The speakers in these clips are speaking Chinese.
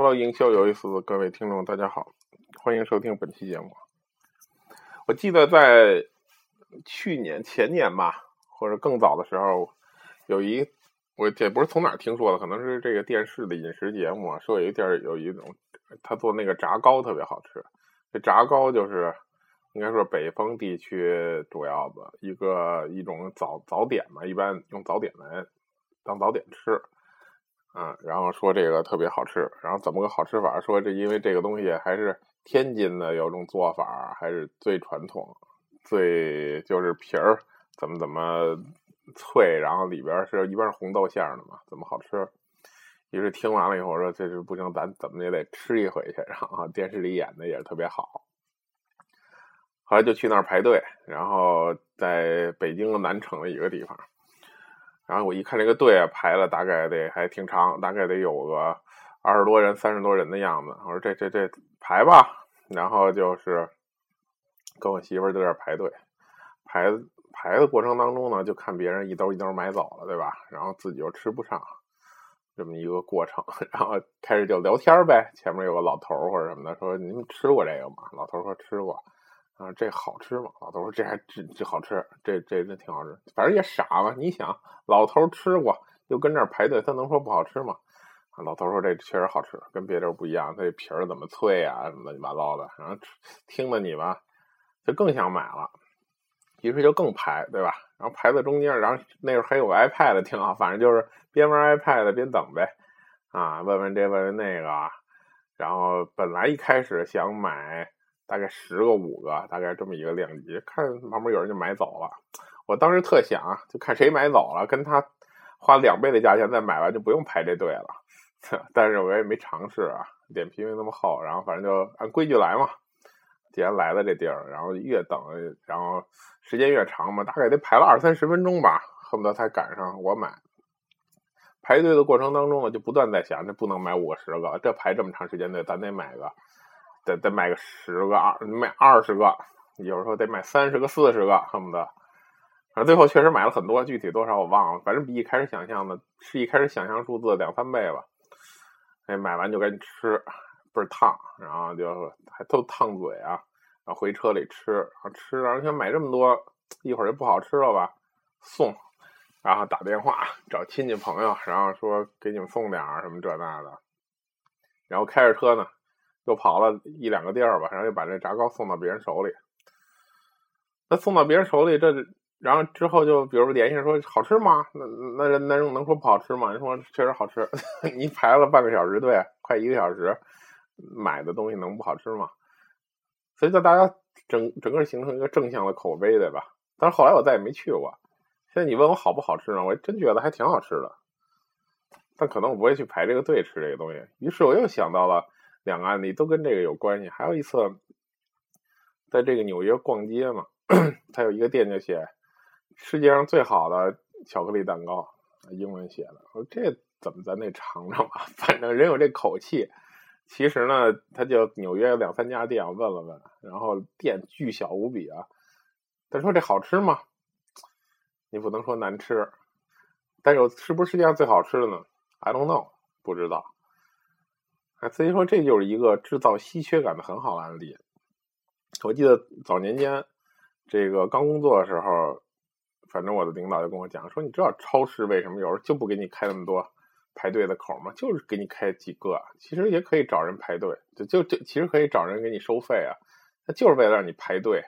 Hello，营销有意思各位听众，大家好，欢迎收听本期节目。我记得在去年、前年吧，或者更早的时候，有一我这不是从哪儿听说的，可能是这个电视的饮食节目，说有一地儿有一种他做那个炸糕特别好吃。这炸糕就是应该说北方地区主要的一个一种早早点嘛，一般用早点来当早点吃。嗯，然后说这个特别好吃，然后怎么个好吃法？说这因为这个东西还是天津的有种做法，还是最传统，最就是皮儿怎么怎么脆，然后里边是一般是红豆馅的嘛，怎么好吃？于是听完了以后说这是不行，咱怎么也得吃一回去。然后电视里演的也是特别好，后来就去那儿排队，然后在北京的南城的一个地方。然后我一看这个队啊，排了大概得还挺长，大概得有个二十多人、三十多人的样子。我说这这这排吧，然后就是跟我媳妇在这排队，排排的过程当中呢，就看别人一兜一兜买走了，对吧？然后自己又吃不上，这么一个过程。然后开始就聊天呗，前面有个老头或者什么的说：“您吃过这个吗？”老头说：“吃过。”啊，这好吃吗？老头说这还这这好吃，这这这挺好吃。反正也傻嘛，你想，老头吃过，又跟这儿排队，他能说不好吃吗？老头说这确实好吃，跟别地不一样，它这皮儿怎么脆啊，乱七八糟的。然后听了你吧，就更想买了，于是就更排，对吧？然后排在中间，然后那时候还有个 iPad 挺好，反正就是边玩 iPad 边等呗，啊，问问这问问那个，然后本来一开始想买。大概十个五个，大概这么一个量级，看旁边有人就买走了。我当时特想，就看谁买走了，跟他花两倍的价钱再买完，就不用排这队了。但是我也没尝试啊，脸皮没那么厚。然后反正就按规矩来嘛。既然来了这地儿，然后越等，然后时间越长嘛，大概得排了二三十分钟吧，恨不得才赶上我买。排队的过程当中呢，就不断在想，这不能买五个十个，这排这么长时间队，咱得买个。得得买个十个二，买二十个，有时候得买三十个四十个，恨不得。反正最后确实买了很多，具体多少我忘了，反正比一开始想象的，是一开始想象数字两三倍吧。哎，买完就赶紧吃，倍儿烫，然后就还都烫嘴啊。然后回车里吃，然后吃，然后想买这么多，一会儿就不好吃了吧？送，然后打电话找亲戚朋友，然后说给你们送点什么这那的。然后开着车呢。又跑了一两个地儿吧，然后又把这炸糕送到别人手里。那送到别人手里，这然后之后就比如联系说好吃吗？那那人那人能说不好吃吗？人说确实好吃。你排了半个小时队，快一个小时，买的东西能不好吃吗？所以在大家整整个形成一个正向的口碑，对吧？但是后来我再也没去过。现在你问我好不好吃呢？我真觉得还挺好吃的。但可能我不会去排这个队吃这个东西。于是我又想到了。两个案例都跟这个有关系。还有一次，在这个纽约逛街嘛，他有一个店就写世界上最好的巧克力蛋糕，英文写的。我说这怎么咱得尝尝吧？反正人有这口气。其实呢，他就纽约有两三家店，我问了问，然后店巨小无比啊。他说这好吃吗？你不能说难吃，但是是不是世界上最好吃的呢？I don't know，不知道。啊，所以说这就是一个制造稀缺感的很好的案例。我记得早年间，这个刚工作的时候，反正我的领导就跟我讲说：“你知道超市为什么有时候就不给你开那么多排队的口吗？就是给你开几个，其实也可以找人排队，就就就其实可以找人给你收费啊。那就是为了让你排队，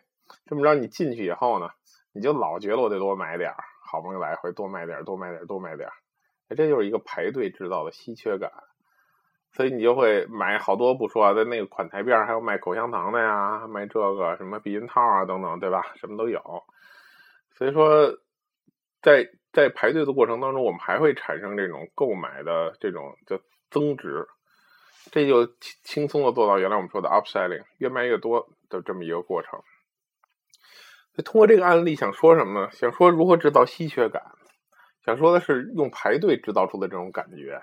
这么着你进去以后呢，你就老觉得我得多买点儿，好不容易来回多买点儿，多买点儿，多买点儿。这就是一个排队制造的稀缺感。”所以你就会买好多不说，在那个款台边上还有卖口香糖的呀，卖这个什么避孕套啊等等，对吧？什么都有。所以说，在在排队的过程当中，我们还会产生这种购买的这种叫增值，这就轻松的做到原来我们说的 upselling，越卖越多的这么一个过程。通过这个案例想说什么呢？想说如何制造稀缺感，想说的是用排队制造出的这种感觉。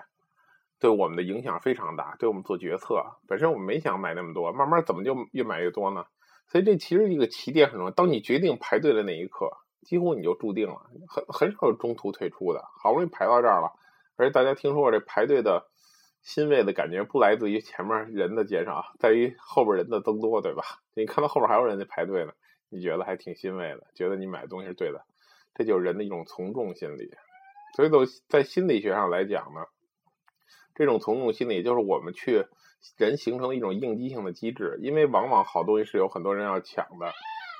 对我们的影响非常大，对我们做决策，本身我们没想买那么多，慢慢怎么就越买越多呢？所以这其实一个起点很重要。当你决定排队的那一刻，几乎你就注定了，很很少有中途退出的。好不容易排到这儿了，而且大家听说过这排队的欣慰的感觉不来自于前面人的减少，在于后边人的增多，对吧？你看到后边还有人在排队呢，你觉得还挺欣慰的，觉得你买的东西是对的，这就是人的一种从众心理。所以，都在心理学上来讲呢，这种从众心理就是我们去人形成的一种应激性的机制，因为往往好东西是有很多人要抢的，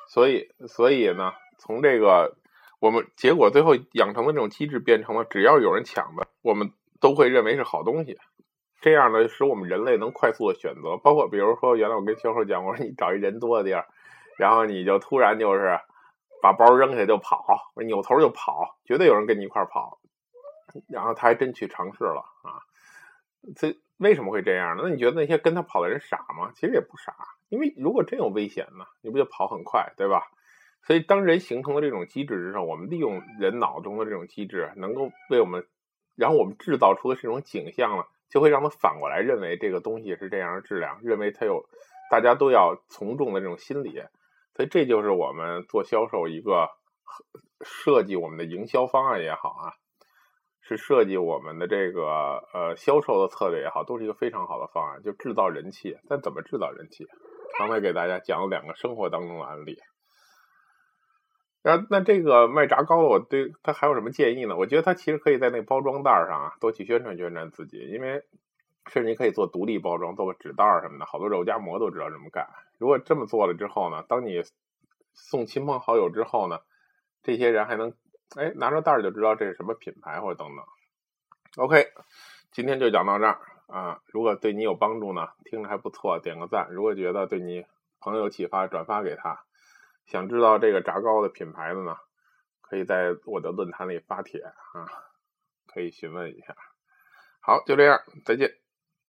所以，所以呢，从这个我们结果最后养成的这种机制变成了，只要有人抢的，我们都会认为是好东西。这样呢，使我们人类能快速的选择，包括比如说，原来我跟销售讲，我说你找一人多的地儿，然后你就突然就是把包扔下就跑，扭头就跑，绝对有人跟你一块跑。然后他还真去尝试了啊！这为什么会这样呢？那你觉得那些跟他跑的人傻吗？其实也不傻，因为如果真有危险呢，你不就跑很快，对吧？所以当人形成了这种机制之后，我们利用人脑中的这种机制，能够为我们，然后我们制造出的这种景象呢？就会让他反过来认为这个东西是这样的质量，认为它有大家都要从众的这种心理，所以这就是我们做销售一个设计我们的营销方案也好啊，是设计我们的这个呃销售的策略也好，都是一个非常好的方案，就制造人气。但怎么制造人气？刚才给大家讲了两个生活当中的案例。那那这个卖炸糕的，我对他还有什么建议呢？我觉得他其实可以在那个包装袋上啊，多去宣传宣传自己，因为甚至你可以做独立包装，做个纸袋什么的。好多肉夹馍都知道这么干。如果这么做了之后呢，当你送亲朋好友之后呢，这些人还能哎拿着袋就知道这是什么品牌或者等等。OK，今天就讲到这儿啊。如果对你有帮助呢，听着还不错，点个赞。如果觉得对你朋友启发，转发给他。想知道这个炸糕的品牌的呢，可以在我的论坛里发帖啊，可以询问一下。好，就这样，再见。